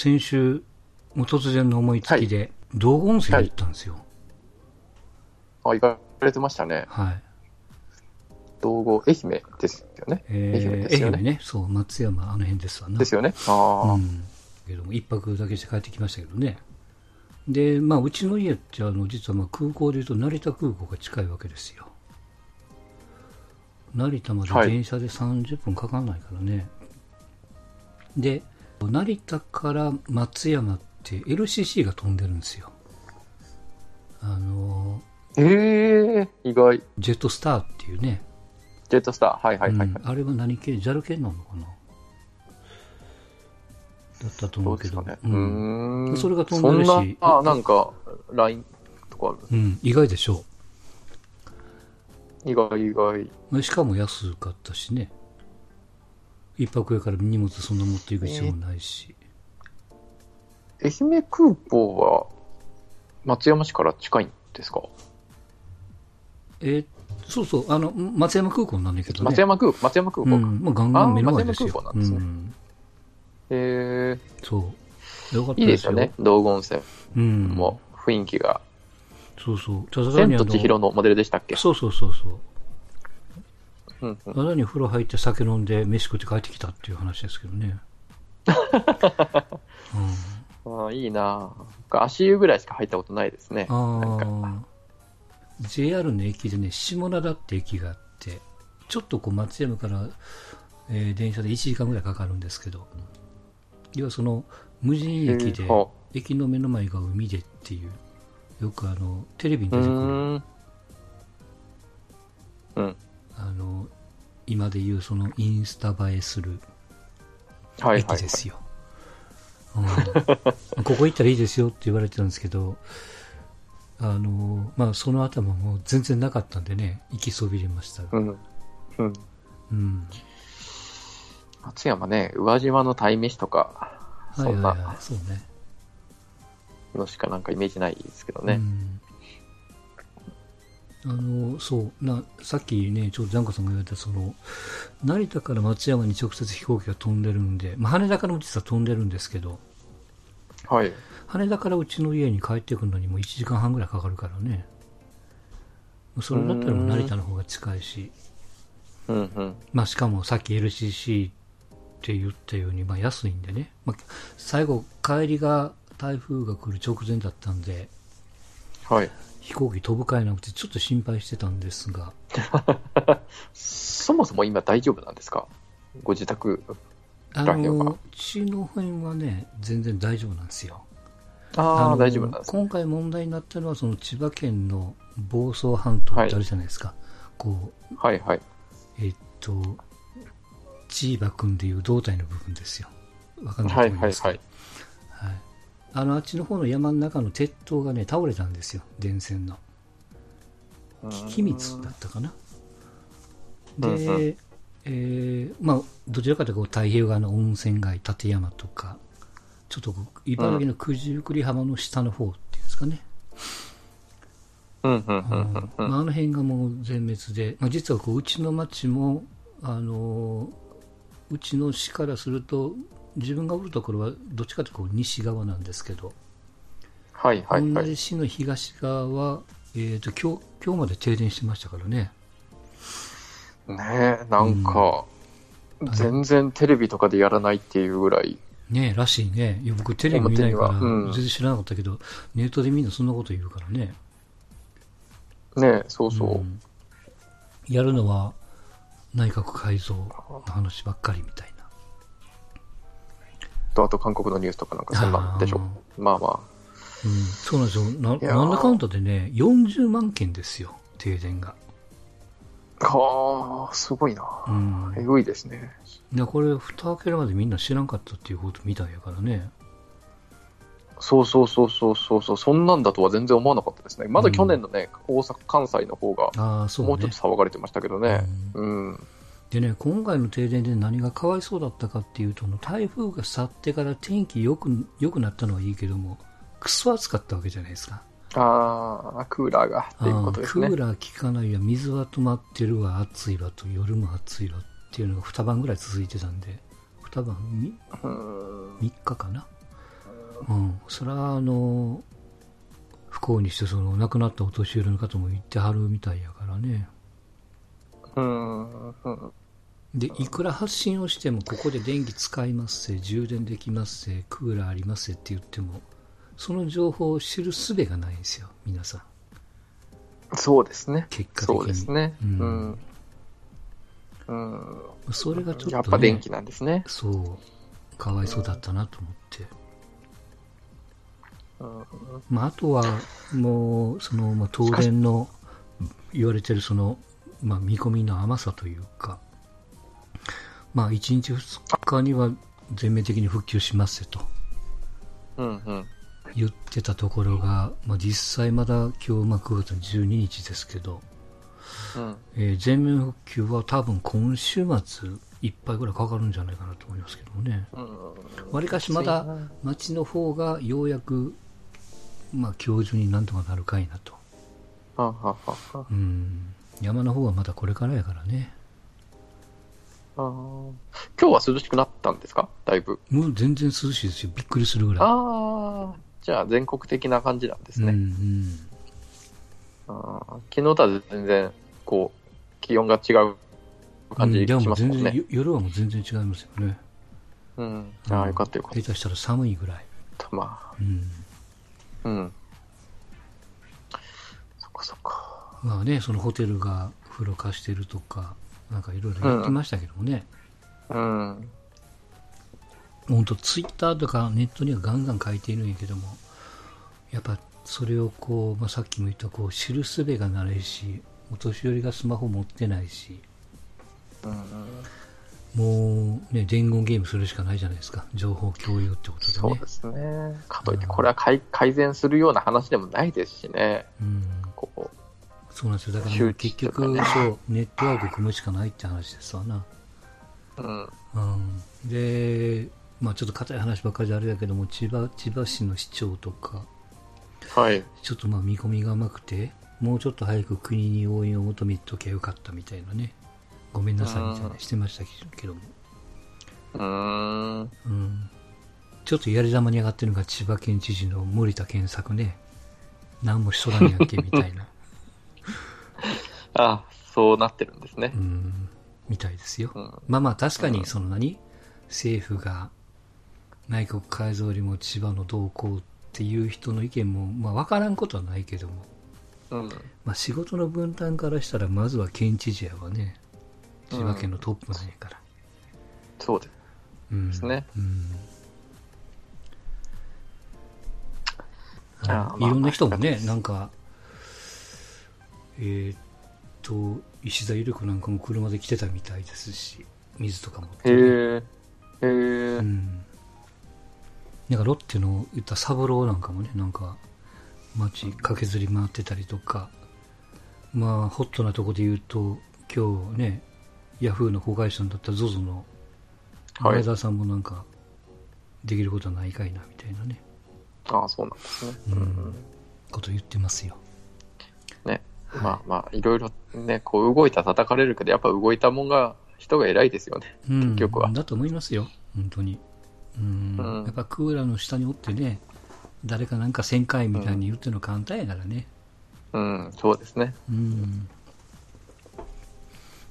先週、もう突然の思いつきで、道後温泉に行ったんですよ。あ、行かれてましたね。はい。道後、愛媛ですよね。えー愛媛ですよね愛媛ね。そう、松山、あの辺ですわな。ですよね。ああ、うん。けども、一泊だけして帰ってきましたけどね。で、まあ、うちの家って、あの、実はまあ空港でいうと成田空港が近いわけですよ。成田まではい電車で30分かかんないからね。で、成田から松山って LCC が飛んでるんですよ。あの、ええ意外。ジェットスターっていうね。ジェットスター。はいはいはい、はいうんあれは何系 ?JAL 系なのかな？だったと思うけど。ね。ううん。それが飛んでるしそんな、あ、なんか、LINE とかある。うん、意外でしょ意外意外。う。しかも安かったしね。一泊上から荷物そんな持っていく必要もないし。愛媛空港は、松山市から近いんですか、えーそうそう、あの、松山空港なんだけどね。松山空松山空港か。うん、まあ、ガンガン目の前ですよ。あ松山空港なんですねうん、えそう。よかったー、いいですよね。道後温泉うん。も雰囲気が。そうそう。千にあのと千尋のモデルでしたっけ？そうそうそうそう。うんうんに風呂入って酒飲んで飯食って帰ってきたっていう話ですけどね。うんああ、いいなぁ足湯ぐらいしか入ったことないですね。JR の駅でね、下灘って駅があって、ちょっとこう松山から、えー電車で1時間ぐらいかかるんですけど、要はその無人駅で駅の目の前が海でっていう、よくあの、テレビにう出てくる。うん。あの、今でいうそのインスタ映えするはいはい、はい。駅ですよ。うん ここ行ったらいいですよって言われてたんですけど、あの、まあ、その頭もう全然なかったんでね、行きそびれましたが。うん。うん。うん。松山ね、宇和島の鯛めしとか、はいそんなはいはい、そうね。のしかなんかイメージないですけどね。うん。あの、そう、な、さっきね、ちょうどジャンコさんが言われた、その、成田から松山に直接飛行機が飛んでるんで、まあ、羽田からも実は飛んでるんですけど、はい。羽田からうちの家に帰ってくるのにも1時間半ぐらいかかるからね。それだったらもう成田の方が近いし、うんうん。まあしかもさっき LCC って言ったように、まあ安いんでね。まあ、最後帰りが台風が来る直前だったんで、はい。飛行機飛ぶかえなくてちょっと心配してたんですが、そもそも今大丈夫なんですか？ご自宅。あの、うちの辺はね、全然大丈夫なんですよ。ああ、の大丈夫なんですね。今回問題になったのは、その千葉県の房総半島ってあるじゃないですか。こう、はいはい。えっと、チーバくんでいう胴体の部分ですよ。わかんないはいはいと思いますけど。はい。はいあの、あっちの方の山の中の鉄塔がね、倒れたんですよ。電線の。機密だったかな。で、えーまあ、どちらかというと太平洋側の温泉街、立山とか、ちょっと茨城の九十九里浜の下の方っていうんですかね。うんうんうんうんまあ、あの辺がもう全滅で、まあ、実はこううちの町も、あのうちの市からすると、自分がおるところはどっちかというと西側なんですけど、はいはいはい。同じ市の東側は、えー、と今日今日まで停電してましたからね。ねえ、なんか、全然テレビとかでやらないっていうぐらい、ねえらしいね。いや僕テレビ見ないから全然知らなかったけど、ネットでみんなそんなこと言うからね。ねえ、そうそう。んやるのは内閣改造の話ばっかりみたいな。と、あと韓国のニュースとかなんかそんなんでしょ。まあまうん、そうなんですよ。な、なんだかんだでね、40万件ですよ、停電が。あ。はあ、すごいな。うん。えぐいですね。いや、これ、蓋開けるまでみんな知らんかったっていうことみたいやからね。そうそうそうそうそうそう、そんなんだとは全然思わなかったですね。まだ去年のね、大阪、関西の方が、ああ、そうねもうちょっと。騒がれてましたけどね。うん。でね、今回の停電で何がかわいそうだったかっていうと、台風が去ってから天気良く、良くなったのはいいけども、クソ暑かったわけじゃないですか。ああ、クーラーがっていうことですねク。ーラー効かないわ、水は止まってるわ、暑いわと、夜も暑いわっていうのが2晩ぐらい続いてたんで、2晩みうん。3日かな。うん。それは、あの、不幸にして、その、亡くなったお年寄りの方も言ってはるみたいやからね。うん。うん。で、いくら発信をしても、ここで電気使いますせ、充電できますせ、クーラーありますせって言っても、その情報を知る術がないんですよ、皆さん。そうですね。結果的に。そうですね。ううんん。うん。それがちょっと、ね、やっぱ電気なんですね。そう、かわいそうだったなと思って。うん。まあ、あとは、もう、その、まあ、東電の言われてるその、まあ、見込みの甘さというか、まあ、1日2日には全面的に復旧しますよとうん。うん。言ってたところが、まあ、実際まだ今日、まあ、9月12日ですけど、うん。えー全面復旧は多分今週末いっぱいぐらいかかるんじゃないかなと思いますけどもね。うん。わりかしまだ町の方がようやく、まあ、今日中になんとかなるかいなと。ははははうん。山の方はまだこれからやからね。今日は涼しくなったんですか？だいぶ。もう全然涼しいですよ。びっくりするぐらい。ああ、じゃあ全国的な感じなんですうんうね。ん。あー昨日とは全然、こう、気温が違う感じしますもんね。全然よ夜はもう全然違いますよね。うん。ああ、よかったよかっ下手したら寒いぐらい。た。まうん。あ、うん。そっかそっか。まあね、そのホテルが風呂貸してるとか、なんかいろいろやってましたけどもね。うん。本当ツイッターとかネットにはガンガン書いているんやけどもやっぱそれをこう、まあ、さっきも言ったこう知る術がないしお年寄りがスマホ持ってないしうん、もうね伝言ゲームするしかないじゃないですか情報共有ってことでねそうですね。かといって、これは改改善するような話でもないですしね。うんこうそうなんですよ。だから結局そうネットワーク組むしかないって話ですわな。うん。うんでまあちょっと硬い話ばっかりであれだけども千葉千葉市の市長とかはい。ちょっとまあ見込みが甘くて、もうちょっと早く国に応援を求めときゃよかったみたいなね、ごめんなさいみたいなしてましたけども、うーん。うん、ちょっとやり玉に上がってるのが千葉県知事の森田健作ね、何もしとらんやんけみたいな、あそうなってるんですねう。ん、みたいですよ。うん。まあまあ確かにその何、政府が内閣改造よりも千葉の動向っていう人の意見も、まあ分からんことはないけども、うん。まあ、仕事の分担からしたらまずは県知事やわね千葉県のトップなんやから、そうです。うんですねうんいろんな人もねまあなんかえーっと石田ゆり子なんかも車で来てたみたいですし水とか持って、へねえ。へえう。んなんかロッテの言った三郎なんかもねなんか街駆けずり回ってたりとかまあホットなとこで言うと今日ねヤフーの子会社だった ZOZO のはい前澤さんもなんかできることはないかいなみたいなね、ああ、そうなんですね。ううんん。こと言ってますよね。まあまあ、いろいろね、こう動いたら叩かれるけど、やっぱ動いたもんが、人が偉いですよね。うん。結局は。だと思いますよ。本当に。うん。うん。やっぱクーラーの下におってね誰かなんか1000回みたいに言ってるの簡単やからね、うん、そうですね。うん。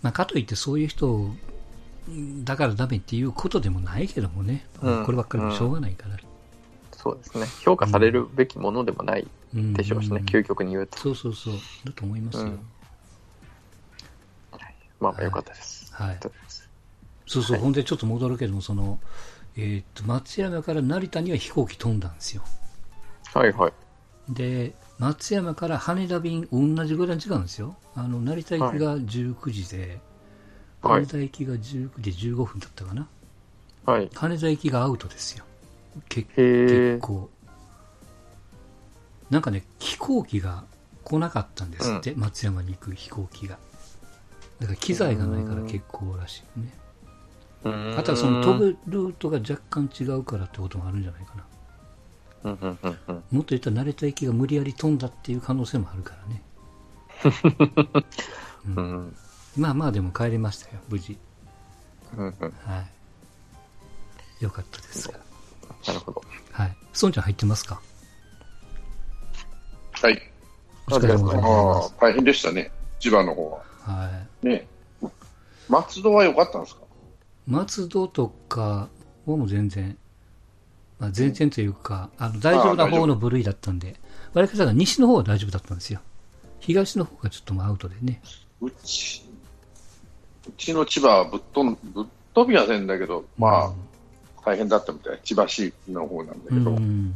まあ、かといってそういう人だからダメっていうことでもないけどもね、うん。こればっかりもしょうがないから、そうですね。評価されるべきものでもない。うんでしょうしね、ん究極に言うと。そうそうそう。だと思いますよ、うん。まあまあ、よかったです。はい。ありがとうございそうそう、はい。ほんでちょっと戻るけどもその、えーっと松山から成田には飛行機飛んだんですよ。はいはい。で松山から羽田便同じぐらいの時間ですよ。あの成田行きが19時で、はい。羽田行きが19時15分だったかな。はい。羽田行きがアウトですよ。け結。構なんかね飛行機が来なかったんですって、松山に行く飛行機が。だから機材がないから結構らしいね。あとはその飛ぶルートが若干違うからってこともあるんじゃないかな。うんうんうんうん。もっと言ったら成田行きが無理やり飛んだっていう可能性もあるからね。うん。まあまあでも帰りましたよ無事。うんうん。はい。よかったですが。なるほど。はい。孫ちゃん入ってますか？はい。お疲れ様で。大変でしたね。千葉の方は。はい。ね。松戸は良かったんですか？松戸とかはもう全然、まあ、全然というか、あの大丈夫な方の部類だったんで、割り方が西の方は大丈夫だったんですよ。東の方がちょっともうアウトでね。うち、うちの千葉はぶっ飛ん、ぶっ飛びはせんだけど、まあ、大変だったみたい。千葉市の方なんだけうん、ど、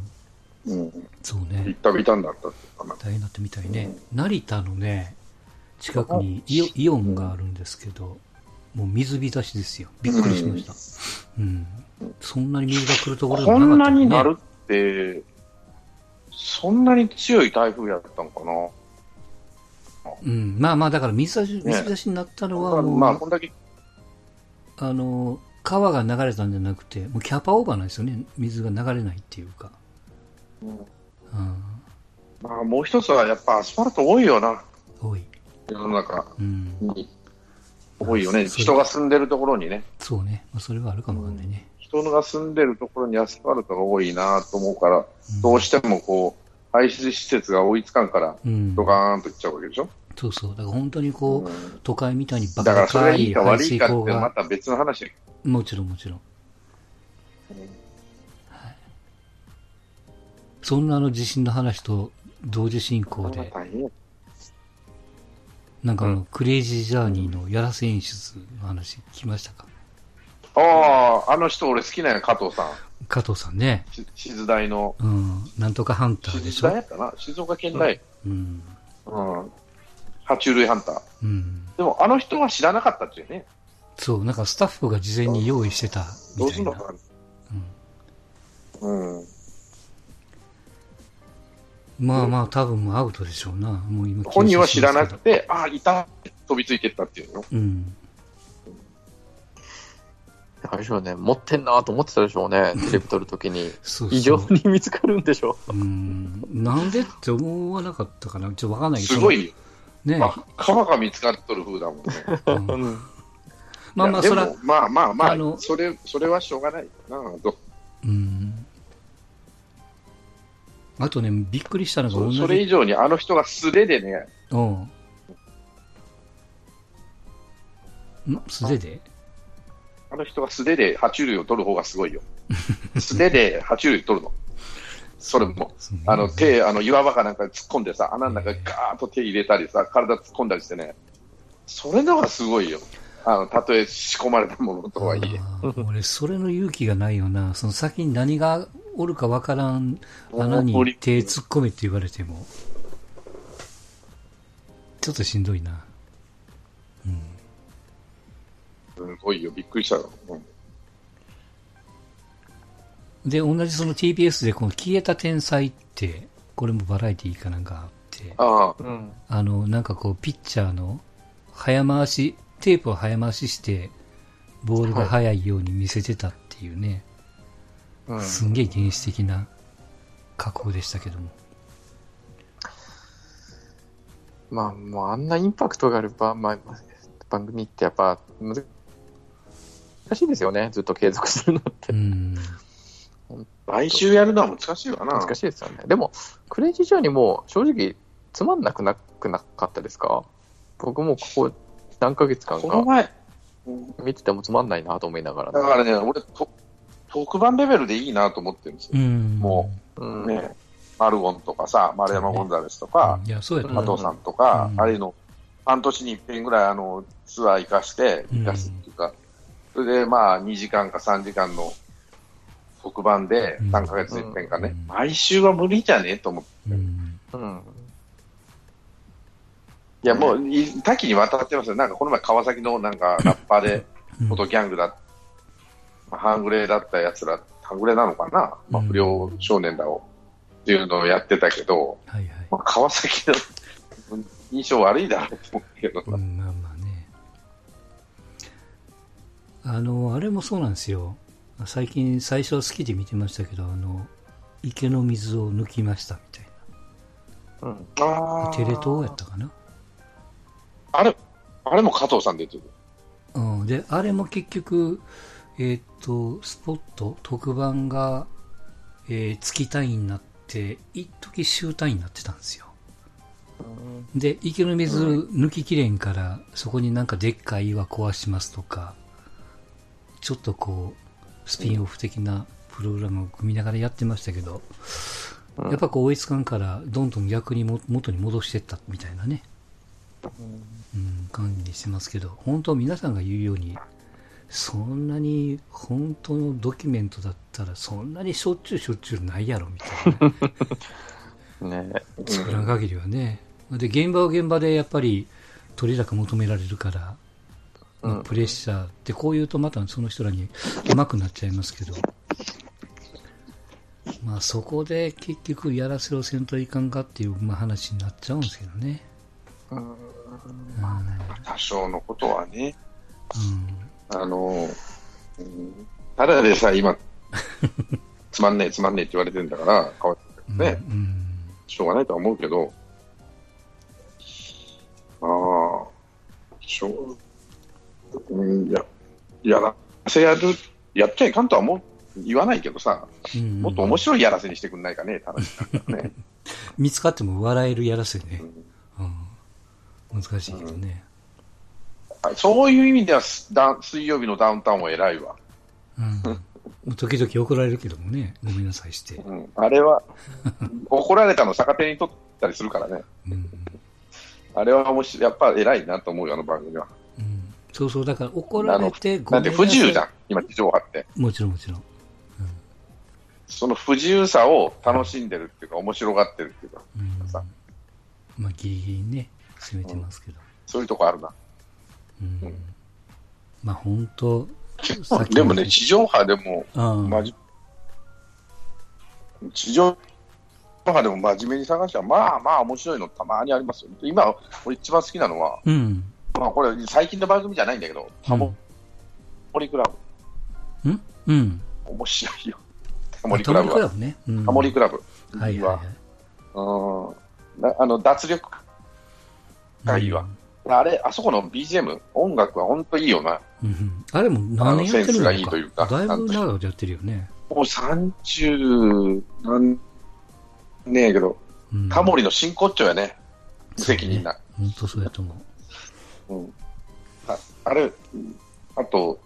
ううん。ん、そうビねッ。タビタになった。大変だったみたいね。成田のね、近くにイオンがあるんですけど、もう水浸しですよ。びっくりしました。うん。そんなに水が来るところでこんなもなかった、ね。になるって、そんなに強い台風やったんかな。うん。まあまあ、だから水浸し、水浸しになったのはまあ、こんだけ、あの、川が流れたんじゃなくて、もうキャパオーバーなんですよね。水が流れないっていうか。うんうん。まあ、もう一つはやっぱアスファルト多いよな。多い。世の中うん。に。多いよね。人が住んでるところにね。そうね。まあ、それはあるかもわかんないね。人が住んでるところにアスファルトが多いなと思うから、うんどうしてもこう、排出施設が追いつかんから、うん。ドカーンといっちゃうわけでしょ？そうそう。だから本当にこう、うん都会みたいにバだからカそれがいいか排悪いかってまた別の話もちろんもちろん。そんなあの地震の話と同時進行ど。で、なんかあの、うクレイジージャーニーのやらせ演出の話聞きましたか？ああ、あの人俺好きなんや、加藤さん。加藤さんね。し静大の。うん。なんとかハンターでしょ？静大やったな静岡県大。うん。うん。爬虫類ハンター。うん。でもあの人は知らなかったっていうね。そう、なんかスタッフが事前に用意してたどみたいな。うすんのかな。うん。まあまあ、多分もうアウトでしょうな。もう今本人は知らなくて。て、ああ、いた。飛びついてったっていうの。うん。あれでしょうね、持ってんなと思ってたでしょうね、テレビ撮るときに。そうそう。異常に見つかるんでしょうん。なんでって思わなかったかな。ちょっとわかんないけど。すごいよ。ね。まあ、川が見つかっとる風だもんね。まあまあ、そらいやでも、まあまあまああのそれ、それはしょうがないなどうん。あとね、びっくりしたのが同じ。そそれ以上にあの人が素手でね、うん。ん素手で？あの人が素手で爬虫類を取る方がすごいよ。素手で爬虫類取るの。それも。あの手、あの岩場かなんかに突っ込んでさ、穴の中にガーッと手入れたりさ、体突っ込んだりしてね、それのがすごいよ。あの、たとえ仕込まれたものとはいえ。俺、それの勇気がないよな。その先に何がおるかわからん穴に手突っ込めって言われても。ちょっとしんどいな。うん。すごいよ、びっくりしたよ。うんで、同じその TBS でこの消えた天才って、これもバラエティーかなんかあって、ああ、うん。あの、なんかこう、ピッチャーの早回し、テープを早回しして、ボールが速いように見せてたっていうね、うん。すんげえ原始的な加工でしたけども。まあ、もうあんなインパクトがあるば、まあ、番組ってやっぱ難しいですよね、ずっと継続するのってう。ん。来週やるのは難しいわな。難しいですよね。でも、クレイジージャーニーも正直つまんなくなくなかったですか？僕もここ何ヶ月間かこの前、見ててもつまんないなと思いながら。だからね、俺と、特番レベルでいいなと思ってるんですよ。うん。もうん。ね、マルゴンとかさ、丸山ゴンザレスとか、いや、そうやとうん思う加藤さんとか、うんあれの、半年に一遍ぐらいあの、ツアー行かして、うん行かすっていうか、それでまあ2時間か3時間の特番でうん3ヶ月に一遍かね、うん毎週は無理じゃねえと思って。うん。うん。いや、もうい多岐にわたってますよ。なんかこの前川崎のなんかラッパーで、うん元ギャングだ、まあ半グレだったやつら、半グレなのかな、まあ、うん不良少年だを、っていうのをやってたけど、はいはい。まあ、川崎の印象悪いだろうと思うけどな、うん、まあまあね。あの、あれもそうなんですよ。最近、最初は好きで見てましたけど、あの、池の水を抜きましたみたいうん。あな。テレ東やったかな？あれ、あれも加藤さん出てる。うん。で、あれも結局、えーっと、スポット、特番がえー月単位になって、一時週単位になってたんですよ。で、池の水抜ききれんから、そこになんかでっかい岩壊しますとか、ちょっとこう、スピンオフ的なプログラムを組みながらやってましたけど、うん。やっぱこう追いつかんから、どんどん逆にも元に戻していったみたいなね、うん、感じにしてますけど、本当皆さんが言うように、そんなに本当のドキュメントだったら、そんなにしょっちゅうしょっちゅうないやろみたいな ね。ね作らん限りはね。で、現場は現場でやっぱり取り高求められるから、まあうんプレッシャーってこう言うとまたその人らにうまくなっちゃいますけど、まあそこで結局やらせろせんといかんかっていう、まあ、話になっちゃうんですけどね。うん多少のことはね、うん。あの、うんただでさえ今、つまんねえ、つまんねえって言われてるんだから、かわうん。ねうん。しょうがないとは思うけど、ああ、しょう、うん、や、やらせやる、やっちゃいかんとは思う、言わないけどさ、うんもっと面白いやらせにしてくんないかね、って話なんだよね。見つかっても笑えるやらせねう。んうん。難しいけどね。そういう意味では水曜日のダウンタウンは偉いわ。うん。時々怒られるけどもね、ごめんなさいして。うん、あれは、怒られたの逆手に取ったりするからね。うん。あれは面白い、やっぱ偉いなと思うよ、あの番組は。うん。そうそう、だから怒られてごなんめんなさい。で不自由じゃん、今、地上波って。もちろんもちろん。その不自由さを楽しんでるっていうか、面白がってるっていうか、うん。さまあ、ギリギリね、攻めてますけど。そういうとこあるな。うん。うんまあ、本当でもね、地上波でも、ああまじ地上波でも真面目に探したら、まあまあ面白いのたまにありますよ。今、俺一番好きなのは、うん。まあこれ最近の番組じゃないんだけど、タモリクラブ。うん？うん。面白いよ。タモリクラブは。タモリクラブね。うんタモリクラブ。はいはいはい。うんなあの脱力がいいわ。あれ、あそこの BGM、音楽は本当いいよな。うんうん。あれも何年やってるのあのセンスがいいというかだいぶ長くやってるよね。もう30何年やけど、うん。タモリの真骨頂やね。無責任な。本当そうやと思う。うん、ああれ、うんあと、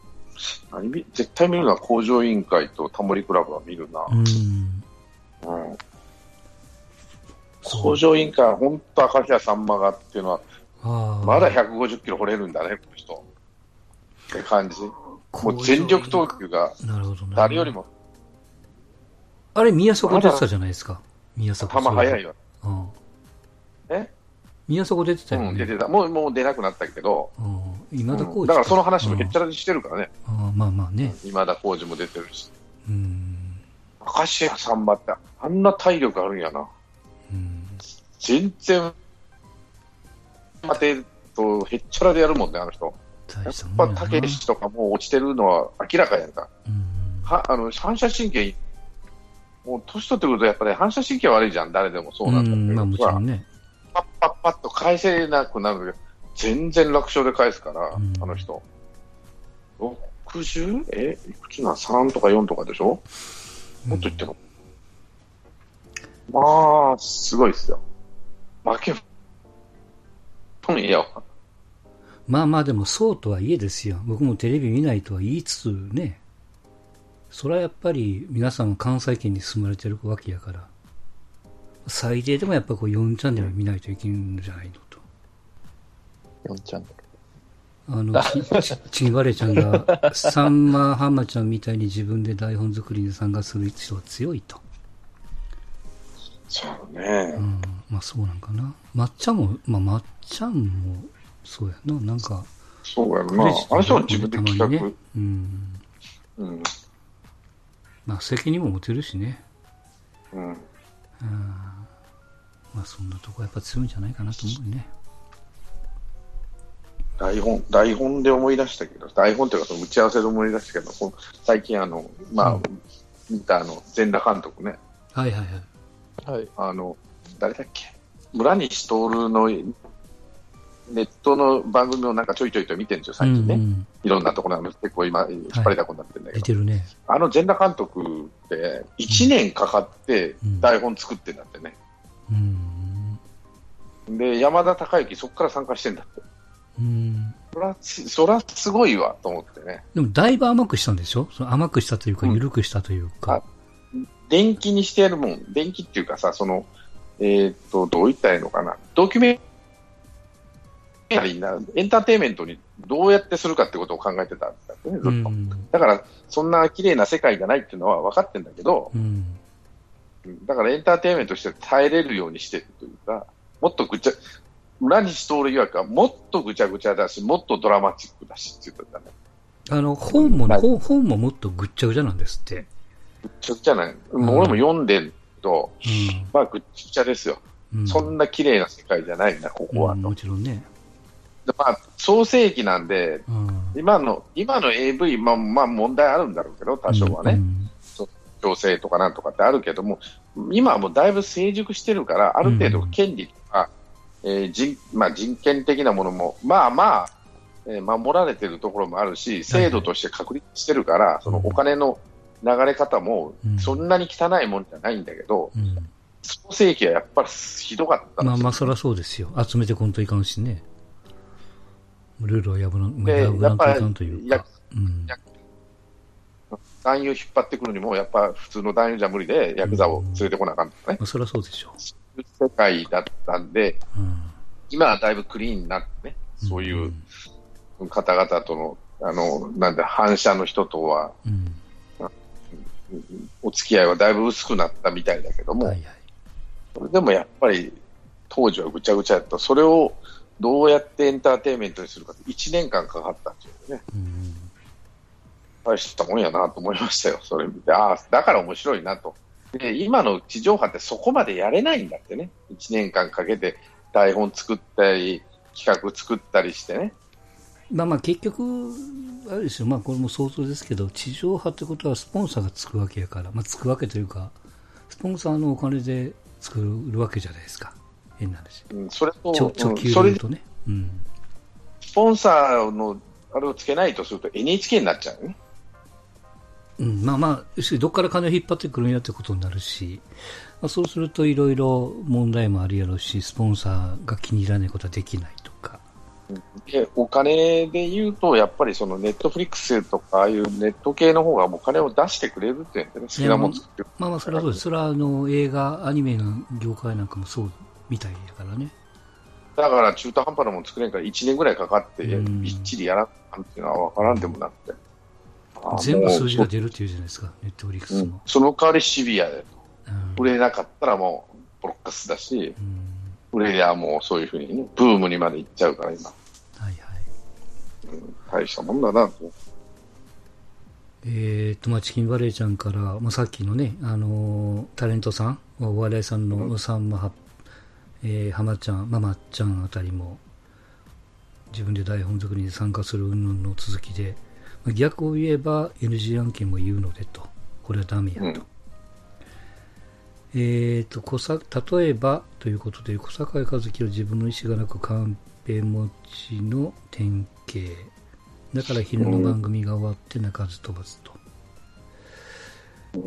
何見絶対見るのは工場委員会とタモリクラブは見るな。うん。うん工場委員会は本当赤平さんまがっていうのは。まだ150キロ掘れるんだね、この人。って感じ。もう全力投球がなるほどな。誰よりもあれ、宮迫出てたじゃないですか。宮迫。球速いよ。うん。え？宮迫出てたよね。うん、出てた。もう、もう出なくなったけど、うん。今田コーチ、うんだからその話もへっちゃらにしてるからね。ああまあまあね。今田耕司も出てるし。うん。明石家さんまってあんな体力あるんやな。うん。全然、待てとへっちゃらでやるもんね、あの人。やっぱ、たけしとかもう落ちてるのは明らかやんか。うん。は、あの、反射神経、もう年取ってくるとやっぱり反射神経悪いじゃん、誰でもそうなんだけど。うん、まあね。パッパッパッと返せなくなる、全然楽勝で返すから、うんあの人。60? えいくつな ?3 とか4とかでしょもっと言ってるの、まあ、すごいっすよ。負け、うん、いや、まあまあでもそうとはいえですよ。僕もテレビ見ないとは言いつつね。それはやっぱり皆さん関西圏に住まれてるわけやから。最低でもやっぱこう4チャンネル見ないといけんじゃないのと。4チャンネあの、ちちちんわれちゃんが、さんまはんまちゃんみたいに自分で台本作りに参加する人は強いと。そうねう。ん。まあそうなんかな。まっちゃんも、まあまっちゃんもそうやな。なんか、そうやろな。あの人は自分で企画。ね。うん。うん。まあ責任も持てるしね。うん。うん。まあそんなとこやっぱ強いんじゃないかなと思うね。台本、台本で思い出したけど、台本というか打ち合わせで思い出したけど、最近あの、まあ、うん見たあの、全裸監督ね、はいはいはい。ル。はい。あの、誰だっけ？村西徹のネットの番組をなんかちょいちょいと見てるんですよ、最近ね。うんうんいろんなところが結構今、引っ張りだこになってるんだけど、出てるね。あの全裸監督って、1年かかって台本作ってんだってね。うん。で、山田孝之、そこから参加してんだって。うん。そら、そらすごいわと思ってね。でも、だいぶ甘くしたんでしょ？その甘くしたというか、うん緩くしたというか。電気にしてやるもん、電気っていうかさ、その、えーっと、どう言ったらいいのかな。ドキュメンタリーな、エンターテインメントにどうやってするかってことを考えてたんだってね、ずっと。うん。だから、そんな綺麗な世界じゃないっていうのは分かってんだけど、うん。だからエンターテインメントとして耐えれるようにしてるというか、もっとぐちゃ、裏にストーリー曰くはもっとぐちゃぐちゃだし、もっとドラマチックだしって言ってたね。あの、本も本ももっとぐっちゃぐちゃなんですって。ぐっちゃぐちゃない。もう俺も読んでると、うまあぐっちゃぐちゃですよ。ん。うん、そんな綺麗な世界じゃないな、ここはもちろんね。でまあ、創世紀なんで、うん。今の、今の AV、まあ、まあ問題あるんだろうけど、多少はね。うん強制とかなんとかってあるけども、今はもうだいぶ成熟してるから、ある程度権利とか、えー人まあ、人権的なものも、まあまあ、えー守られてるところもあるし、制度として確立してるから、そのお金の流れ方もうんそんなに汚いもんじゃないんだけど、うん。創世紀はやっぱりひどかったまあまあ、そりゃそうですよ。集めてこんといかんしね。ルールを破らん、で破らんといかんというやか。うん。男優引っ張ってくるにも、やっぱ普通の男優じゃ無理で、ヤクザを連れてこなあかんとかね、まあ、そりゃそうでしょそういう世界だったんで、う。うん。今はだいぶクリーンになってね、そういう方々との、あの、なんだ、反射の人とは、うん。お付き合いはだいぶ薄くなったみたいだけども、はいはい。それでもやっぱり当時はぐちゃぐちゃやった。それをどうやってエンターテインメントにするかって1年間かかったっていうね、うん。大したもんやなと思いましたよ、それ見て。ああ、だから面白いなと。で、今の地上波ってそこまでやれないんだってね。1年間かけて台本作ったり、企画作ったりしてね。まあまあ結局、あれですよ、まあこれも想像ですけど、地上波ってことはスポンサーがつくわけやから、まあつくわけというか、スポンサーのお金で作るわけじゃないですか。変な話。うん、それと、ちょ直球とね。うん。スポンサーのあれをつけないとすると NHK になっちゃうよね。うん、まあまあ、どっから金を引っ張ってくるんやってことになるし、まあ、そうするといろいろ問題もあるやろうし、スポンサーが気に入らないことはできない。でお金で言うと、やっぱりそのネットフリックスとか、ああいうネット系の方がお金を出してくれるっていうんでね、好きなもの作ってる。まあまあ、それはそうです。それはあの映画、アニメの業界なんかもそうみたいやからね。だから中途半端なもの作れんから1年ぐらいかかって、うんびっちりやらんっていうのは分からんでもなくて。全部数字がも出るっていうじゃないですか、ネットフリックううんスも。その代わりシビアでと。うん売れなかったらもうボロッカスだし、うん売れりゃもうそういうふうにね、ブームにまで行っちゃうから今。はいはい。うん大したもんだなと。えーと、まあ、チキンバレーちゃんから、まあ、さっきのね、あのータレントさん、お笑いさんのさんまは、えー、浜ちゃん、ママちゃんあたりも、自分で台本作りに参加する云々の続きで、まあ逆を言えば NG 案件も言うのでと、これはダメやと。うんえーと、小さ、例えばということで、小坂井和樹は自分の意思がなくカンペ持ちの典型。だから昼の番組が終わって鳴かず飛ばずと。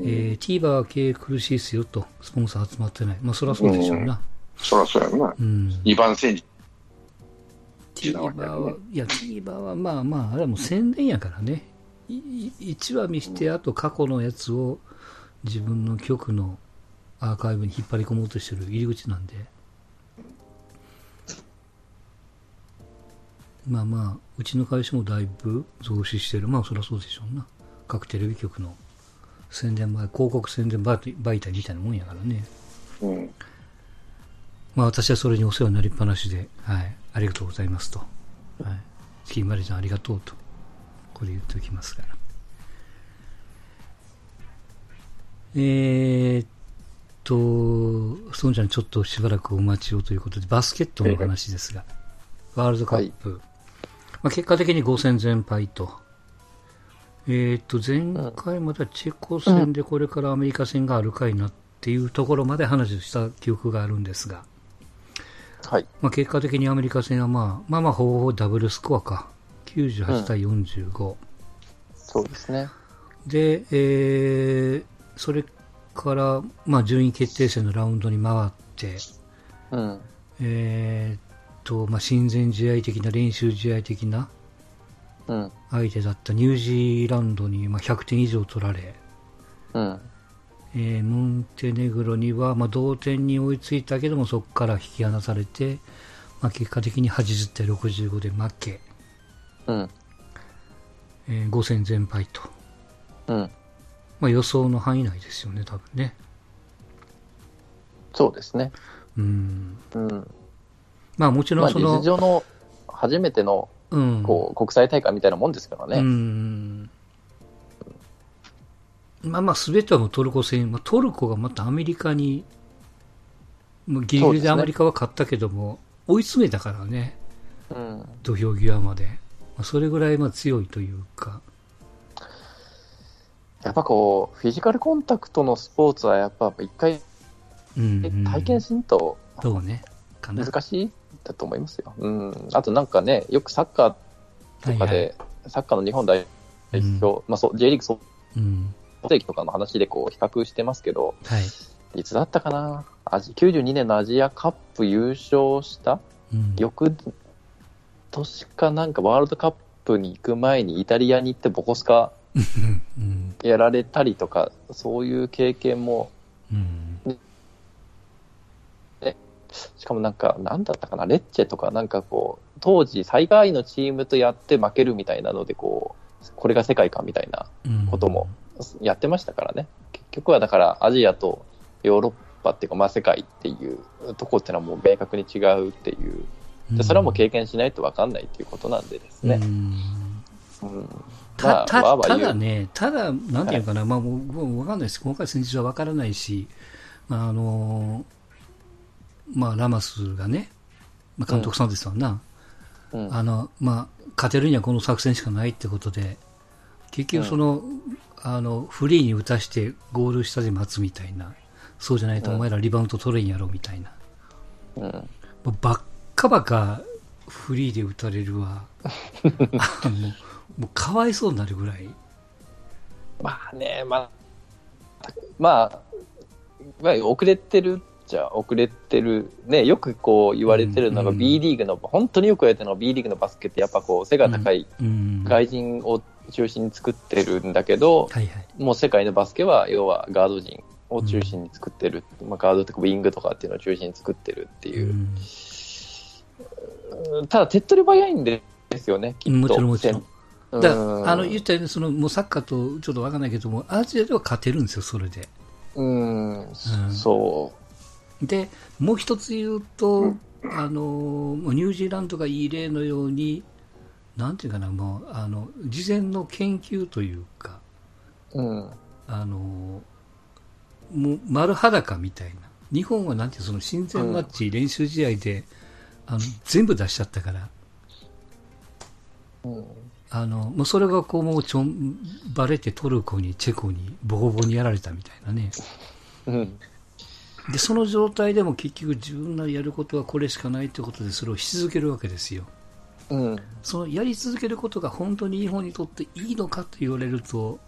えー、TVer は経営苦しいですよと、スポンサー集まってない。まあ、そりゃそうでしょうな。そりゃそうやな。うん。二番煎じ。TVer は、いや、TVer はまあまあ、あれはもう宣伝やからね。1話見して、あと過去のやつを自分の曲のアーカイブに引っ張り込もうとしてる入り口なんで。まあまあ、うちの会社もだいぶ増資してる。まあそりゃそうでしょうな。各テレビ局の宣伝前、広告宣伝媒媒体みたいなもんやからね。うん。まあ私はそれにお世話になりっぱなしで、はい、ありがとうございますと。はい。スキーマリちゃんありがとうと。これ言っておきますから。えーっと、ストーンちゃんちょっとしばらくお待ちをということで、バスケットの話ですが、ワールドカップ。まあ、結果的に5戦全敗と。えーっと、前回またチェコ戦でこれからアメリカ戦があるかいなっていうところまで話をした記憶があるんですが、はい。まあ、結果的にアメリカ戦は、まあ、まあまあ、ほぼほぼダブルスコアか。98対45。そうですね。で、えー、それから、まあ、順位決定戦のラウンドに回って、うん。えーっと、まあ、親善試合的な、練習試合的なうん。相手だったニュージーランドに、まあ、100点以上取られ、うん。えーモンテネグロには、まあ、同点に追いついたけども、そこから引き離されて、まあ、結果的に80対65で負け、うん。えー5戦全敗と。うん。まあ、予想の範囲内ですよね、多分ね。そうですね。うん。うん。まあ、もちろんその、実上の初めての、うん。こう、国際大会みたいなもんですからうね。ん。まあまあ、すべてはもうトルコ戦、まあ、トルコがまたアメリカに、もうギリギリでアメリカは勝ったけども、追い詰めたからね、うん。土俵際まで。まあ、それぐらいまあ強いというか、やっぱこう、フィジカルコンタクトのスポーツはやっぱ一回うん、うん。体験しんとそうね。難しいだと思いますよ。うん。あとなんかね、よくサッカーとかはいで、サッカーの日本代表、まあそう、J リーグ総うん。定期とかの話でこう比較してますけど、はい。いつだったかな？アジ92年のアジアカップ優勝した？うん。翌年かなんかワールドカップに行く前にイタリアに行ってボコスカうん。やられたりとか、そういう経験も、うん。しかもなんか、なんだったかな、レッチェとかなんかこう、当時最下位のチームとやって負けるみたいなので、こう、これが世界かみたいなうん。こともやってましたからね。結局はだからアジアとヨーロッパっていうか、まあ世界っていうとこっていうのはもう明確に違うっていう。でそれはもう経験しないと分かんないっていうことなんでですね。うん。うんたまあたただね、ただ、なんていうかな、まあ、もうもうわかんないです、細かい戦術はわからないし、まああのまあ、ラマスがね、まあ、監督さんですわな、うん。あのまあ、勝てるにはこの作戦しかないってことで、結局その、あの、フリーに打たしてゴール下で待つみたいな、そうじゃないとうん。お前らリバウンド取れんやろみたいな、うん。かばかフリーで打たれるわ、あもうもうかわいそうになるぐらい。まあね、まあ、まあ、まあ、遅れてるじゃ遅れてる、ね、よくこう言われてるのがうん B リーグの、本当によく言われてるのが B リーグのバスケってやっぱこう背が高いうん外人を中心に作ってるんだけど、はいはい。もう世界のバスケは要はガード陣を中心に作ってる、まあ、ガードとかウィングとかっていうのを中心に作ってるっていうう、んうんただ手っ取り早いんですよね、きっと。もちろんもちろん。うん。だあの言ったようにそのもうサッカーとちょっとわかんないけどもアジアでは勝てるんですよそれで。うん、そでもう一つ言うと、うん。あのニュージーランドがいい例のようになんていうかなもうあの事前の研究というかう。うん。あのもう丸裸みたいな。日本はなんていうその親善マッチ、練習試合であの全部出しちゃったから。うんあのもうそれがこうもうちょんバレてトルコにチェコにボコボコにやられたみたいなねうん。でその状態でも結局自分のやることはこれしかないということでそれをし続けるわけですようん。そのやり続けることが本当に日本にとっていいのかと言われると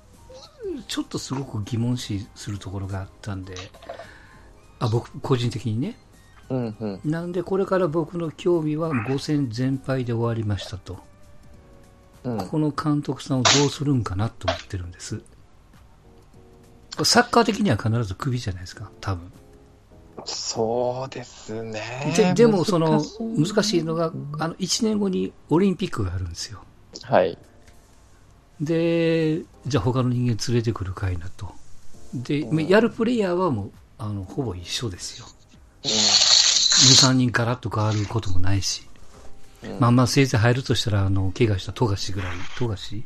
ちょっとすごく疑問視するところがあったんであ僕個人的にねうん。うん。なんでこれから僕の興味は5戦全敗で終わりましたとうん。この監督さんをどうするんかなと思ってるんです。サッカー的には必ずクビじゃないですか多分。そうですね。ででもその難しいのがあの1年後にオリンピックがあるんですよ。はい。でじゃあ他の人間連れてくるかいなと。で、やるプレイヤーはもうあのほぼ一緒ですよ。23人ガラッと変わることもないし、うんまあまあせいぜい入るとしたらあの怪我した富樫ぐらい富樫？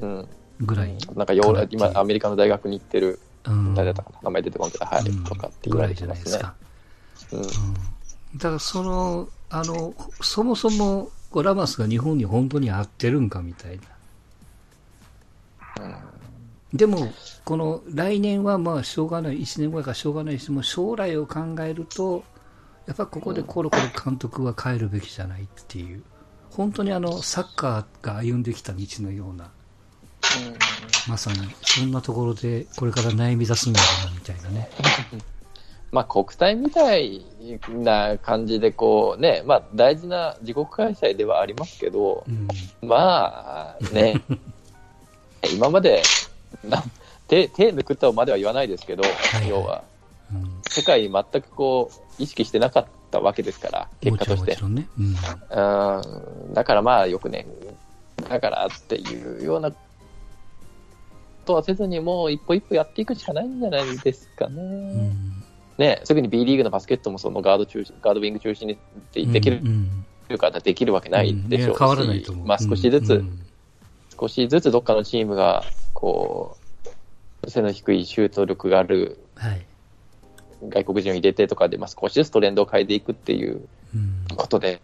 うん。ぐらい、なんかヨーロ今、アメリカの大学に行ってる、うん誰だったかな名前出てこんけど、はい、うんとかってぐらいじ。ゃないですかうん。だからその、あの、そもそも、ラマスが日本に本当に合ってるんかみたいな。でも、この来年はまあしょうがない、1年後やからしょうがないし、もう将来を考えると、やっぱここでコロコロ監督は変えるべきじゃないっていう、本当にあの、サッカーが歩んできた道のような、まさに、そんなところで、これから悩み出すんだろうな、みたいなね。まあ、国体みたいな感じで、こうね、まあ、大事な自国開催ではありますけど、うん。まあね、今までな手手抜くとまでは言わないですけど、いはい。要は、うん世界全くこう意識してなかったわけですから、結果としてね。うんだからまあよくね、だからっていうようなことはせずに、もう一歩一歩やっていくしかないんじゃないですかね。うん。うん。ねすぐに B リーグのバスケットもそのガード中心、ガードウィング中心にでできるうんうんからできるわけないでしょうし、うんう。まあ少しずつ、うん少しずつどっかのチームが、こう、背の低いシュート力があるはい。外国人を入れてとかで、まあ、少しずつトレンドを変えていくっていううん。ことで、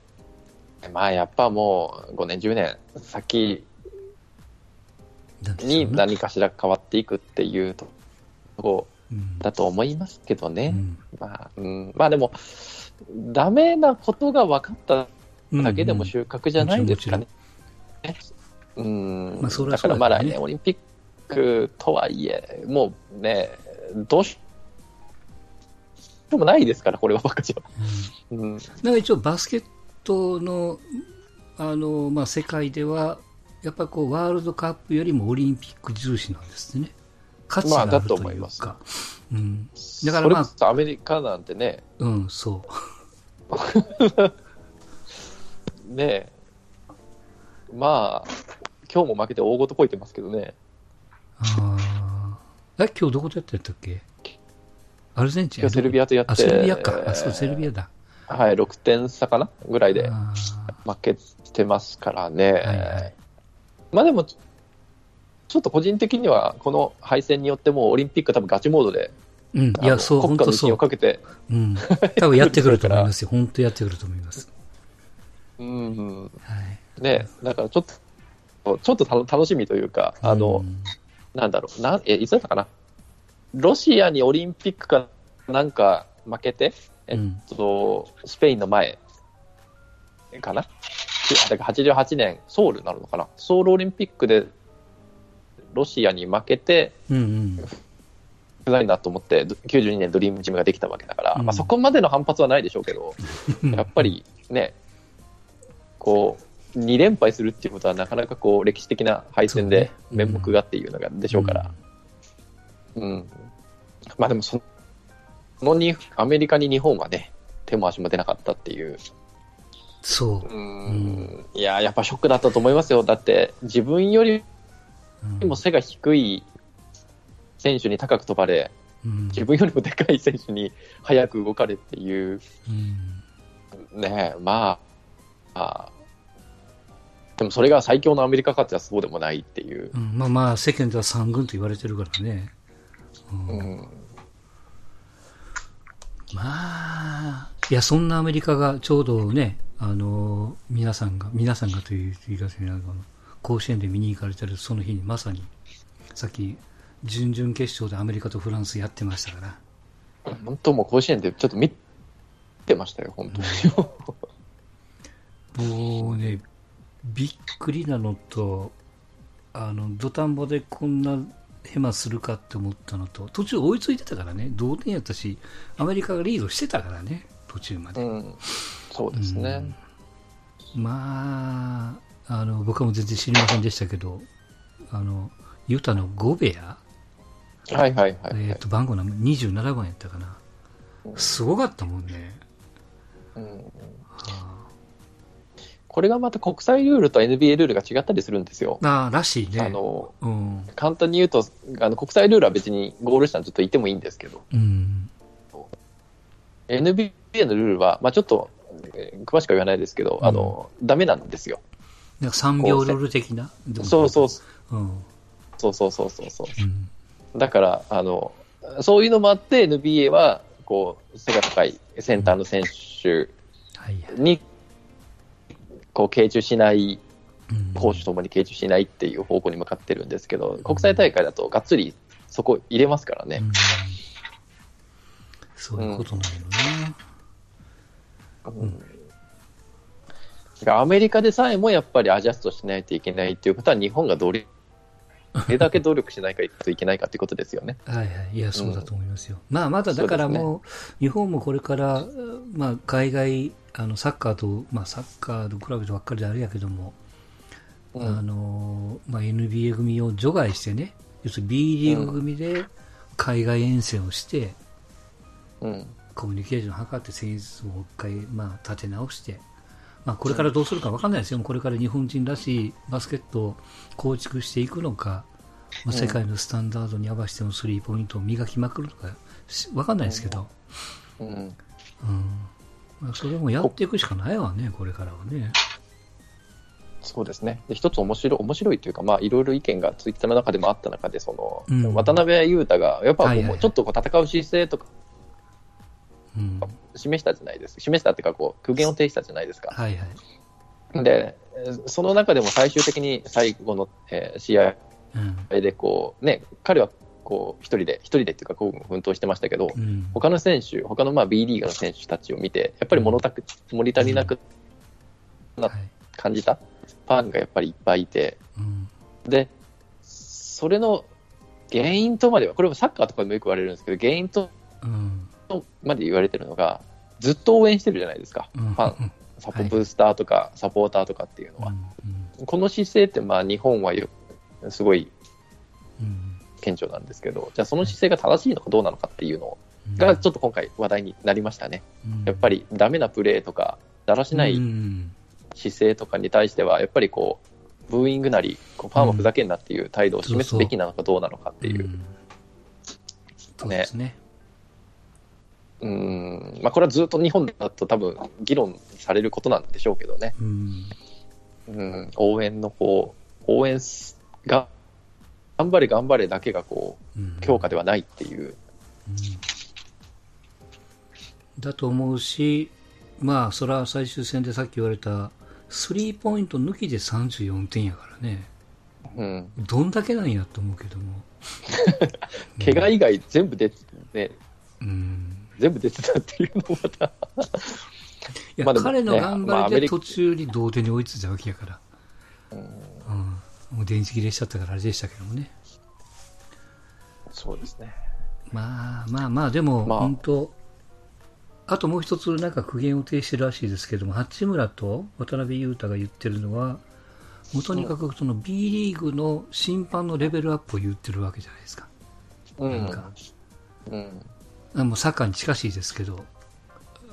まあやっぱもう5年、10年先に何かしら変わっていくっていうとこうん。だと思いますけどね。うん。まあ、うん、まあでも、ダメなことが分かっただけでもうん収穫じゃないですかね。うん、まあそれはだからまあ来年オリンピックとはいえ、もうね、どうしでもないですから、これはばっかりは。うんうん、なんか一応バスケットの、あの、まあ、世界では、やっぱりこう、ワールドカップよりもオリンピック重視なんですね。価値があるまあだと思いますか。うん。だからまあアメリカなんてね、うん、そう。ねまあ、今日も負けて大ごとこいてますけどね。ああ。え、今日どことやってたっけ？アルゼンチン？セルビアとやって、あ、セルビアか。あ、そう、セルビアだ。はい、6点差かなぐらいであ負けてますからね。ーはいはい。まあでも、ちょっと個人的には、この敗戦によってもうオリンピック多分ガチモードで、うん、いや、そう、本国家の威信を当そう。かけて、うん。多分やってくると思いますよ。本当やってくると思います。うん、はい。ね、だからちょっと、ちょっとた楽しみというか、あの、うんなんだろう、なんえ、いつだったかな？ロシアにオリンピックかなんか負けて、えっと、スペインの前かな？だから88年、ソウルなのかな？ソウルオリンピックでロシアに負けて、うんうん。少ないなと思って、92年ドリームチームができたわけだから、うん。まあ、そこまでの反発はないでしょうけど、やっぱりね、こう、2連敗するっていうことはなかなかこう歴史的な敗戦で面目がっていうのがでしょうから、うん。まあでもそのに、アメリカに日本はね、手も足も出なかったっていう。そう。うん。いや、やっぱショックだったと思いますよ。だって、自分よりうんも背が低い選手に高く飛ばれ、うん自分よりもでかい選手に早く動かれっていう、うんねえ、まあ、あでもそれが最強のアメリカかって言ったらそうでもないっていう。うんまあまあ、世間では三軍と言われてるからね。うんうん。まあ、いや、そんなアメリカがちょうどね、あの、皆さんが、皆さんがという言い方になるかな、甲子園で見に行かれてるその日にまさに、さっき、準々決勝でアメリカとフランスやってましたから、本当もう甲子園でちょっと見てましたよ、本当に。もうね、びっくりなのと、あの、土壇場でこんなヘマするかって思ったのと、途中追いついてたからね、同点やったし、アメリカがリードしてたからね、途中まで。うん。そうですね。まあ、あの、僕はもう全然知りませんでしたけど、あの、ユタのゴベア、はいはいはい、はいえっ、と、番号な27番やったかな。すごかったもんね。うんこれがまた国際ルールと NBA ルールが違ったりするんですよ。ああ、らしいね。あの、うん。簡単に言うと、あの国際ルールは別にゴール下にちょっといてもいいんですけど、うん。NBA のルールは、まあちょっと、えー詳しくは言わないですけど、あの、ダメなんですよ。なんか3秒ルール的な？そうそう、うん。そうそうそうそうそう。うん。だから、あの、そういうのもあって、NBA は、こう、背が高いセンターの選手はいはい。に、こう、傾注しない、うん攻守ともに傾注しないっていう方向に向かってるんですけど、国際大会だとがっつりそこ入れますからね。うんそういうことなんよな。うんアメリカでさえもやっぱりアジャストしないといけないっていうことは、日本が どれだけ努力しないといけないかってことですよね。はいはい。いや、そうだと思いますよ。まあ、まだだからもう、日本もこれから、まあ、海外、あの、サッカーと、まあ、サッカーと比べてばっかりであれやけども、うんあの、まあ、NBA 組を除外してね、要するに B リーグ組で海外遠征をして、うん。コミュニケーションを図って戦術をもう一回、まあ、立て直して、まあ、これからどうするか分かんないですよ。これから日本人らしいバスケットを構築していくのか、まあ、世界のスタンダードに合わせてのスリーポイントを磨きまくるのか、し分かんないですけど、うん。うん。まあ、それもやっていくしかないわね、これからはね。そうですね。で、一つ面白い、面白いというか、まあ、いろいろ意見がツイッターの中でもあった中で、その、うん渡辺裕太が、やっぱはうちょっとこう戦う姿勢とかうん。示したじゃないですか。示したっていうか、こう、苦言を呈したじゃないですか。はいはい。で、えーその中でも最終的に最後の、えー試合うん。で、こう、ね、彼は、こう、一人で、一人でっていうか、こう、奮闘してましたけど、うん。他の選手、他のまあ B リーグの選手たちを見て、やっぱり物足り足りなくはい。感じたファンがやっぱりいっぱいいて、うん。で、それの原因とまでは、これもサッカーとかでもよく言われるんですけど、原因とうん。まで言われてるのが、ずっと応援してるじゃないですか、うん。ファン、サポブースターとか、サポーターとかっていうのは。うん。この姿勢って、まあ、日本はよすごいうん。顕著なんですけど、じゃあその姿勢が正しいのかどうなのかっていうのうん。が、ちょっと今回話題になりましたね。うんやっぱりダメなプレーとか、だらしなういん。姿勢とかに対しては、やっぱりこう、ブーイングなり、こうファンはふざけんなっていう態度を示すべきなのかどうなのかっていう。んそうですね。うーん、まあこれはずっと日本だと多分議論されることなんでしょうけどね。うん。うん、応援のこう、応援すが、頑張れ頑張れだけがこう、うん強化ではないっていう。だと思うし、まあ、それは最終戦でさっき言われた、スリーポイント抜きで34点やからね。うん。どんだけなんやと思うけども。怪我以外全部出て、ね、うん。全部出てたっていうのもまた。いや、まあでも彼の頑張りで途中に同点に追いついたわけやから。うん電池切れしちゃったからあれでしたけどもね。そうですね。まあまあまあ、でも、まあ本当あともう一つなんか苦言を呈してるらしいですけども、八村と渡辺裕太が言ってるのは、もうとにかくその B リーグの審判のレベルアップを言ってるわけじゃないですか。うなんか、うん。あもうサッカーに近しいですけど、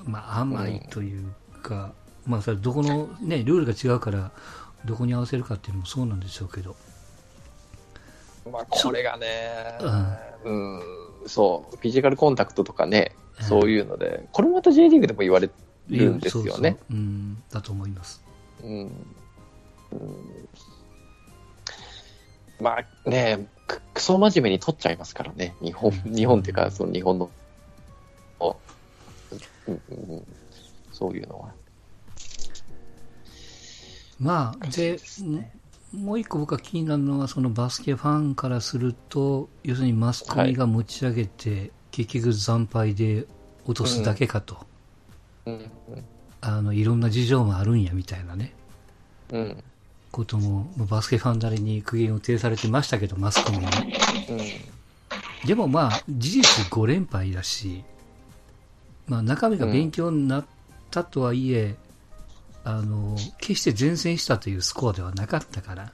まあ甘いというか、まあそれどこのね、ルールが違うから、どこに合わせるかっていうのもそうなんでしょうけど、まあ、これがね、うん、そう、フィジカルコンタクトとかね、うんそういうので、これもまた J リーグでも言われるんですよね。そうそううん、だと思います。うんうんまあね、くクソ真面目に取っちゃいますからね、日本、うん日本っていうか、その日本の、うんうんそういうのは。まあ、で、んもう一個僕が気になるのは、そのバスケファンからすると、要するにマスコミが持ち上げて、結局惨敗で落とすだけかと、うん。あの、いろんな事情もあるんや、みたいなね、うん。うんことも、まあバスケファンなりに苦言を呈されてましたけど、マスコミに。でもまあ、事実5連敗だし、まあ中身が勉強になったとはいえ、あの、決して前線したというスコアではなかったから、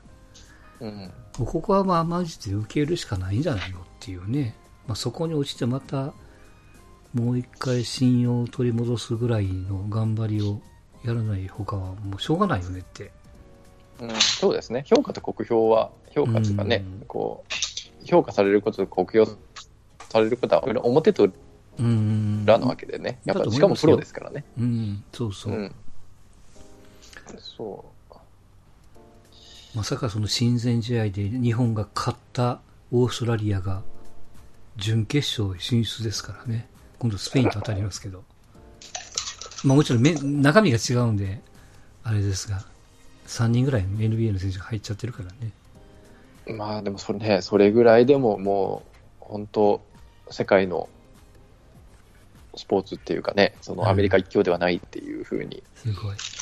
うん。ここはまあマジで受けるしかないんじゃないのっていうね、まあ、そこに落ちてまたもう一回信用を取り戻すぐらいの頑張りをやらないほかはもうしょうがないよねって。うん。そうですね、評価と酷評は、評価というかね、うん。こう、評価されることと酷評されることは、表とうん。裏なわけでね、やっぱしかもプロですからね。うん、そうそう。うんそうまさかその親善試合で日本が勝ったオーストラリアが準決勝進出ですからね。今度スペインと当たりますけど。まあもちろんめ中身が違うんで、あれですが、3人ぐらいの NBA の選手が入っちゃってるからね。まあでもそれね、それぐらいでももう、本当、世界のスポーツっていうかね、そのアメリカ一強ではないっていうふうに。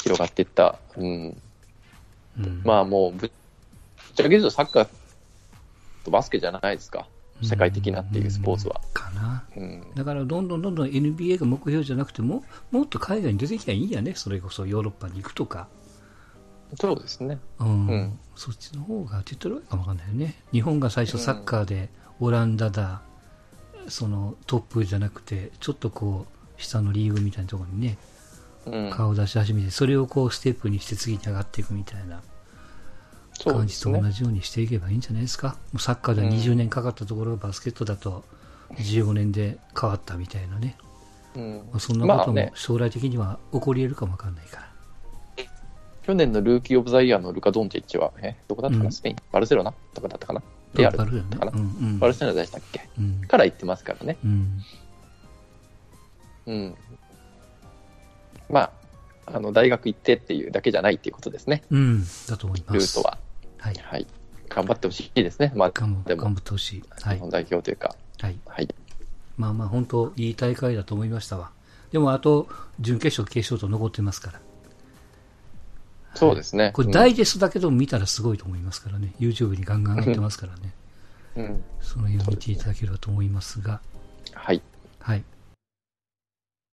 広がっていった。うん。うん、まあもう、ぶっちゃけ言うとサッカーとバスケじゃないですか。世界的なっていうスポーツは。かな。うん。だからどんどんどんどん NBA が目標じゃなくても、もっと海外に出てきゃいいんやね、それこそヨーロッパに行くとか、そうですね。うんうんそっちの方が手っ取り早いかもわかんないよね、日本が最初、サッカーでオランダだ、そのトップじゃなくて、ちょっとこう、下のリーグみたいなところにね、うん。顔を出し始めて、それをこうステップにして次に上がっていくみたいな感じ。と同じようにしていけばいいんじゃないですか、もうサッカーでは20年かかったところがバスケットだと15年で変わったみたいなね。うんまあ、そんなことも将来的には起こり得るかもわかんないから。去年のルーキー・オブ・ザ・イヤーのルカ・ドンチッチは、えどこだったかな、うんスペインバルセロナ？とかだったかな？レアかな。うんうんバルセロナでしたっけ？うんから言ってますからね。うんうん。まあ、あの、大学行ってっていうだけじゃないっていうことですね。うん、だと思います。ルートは。はい。はい。頑張ってほしいですね。まあ、頑張ってほしい。はい。日本代表というか。はい。はい。まあまあ、本当いい大会だと思いましたわ。でも、あと、準決勝、決勝と残ってますから。そうですね。これ、ダイジェストだけでも見たらすごいと思いますからね。YouTube にガンガン上がってますからね。うん。うんその辺を見ていただければと思いますが。はい。はい。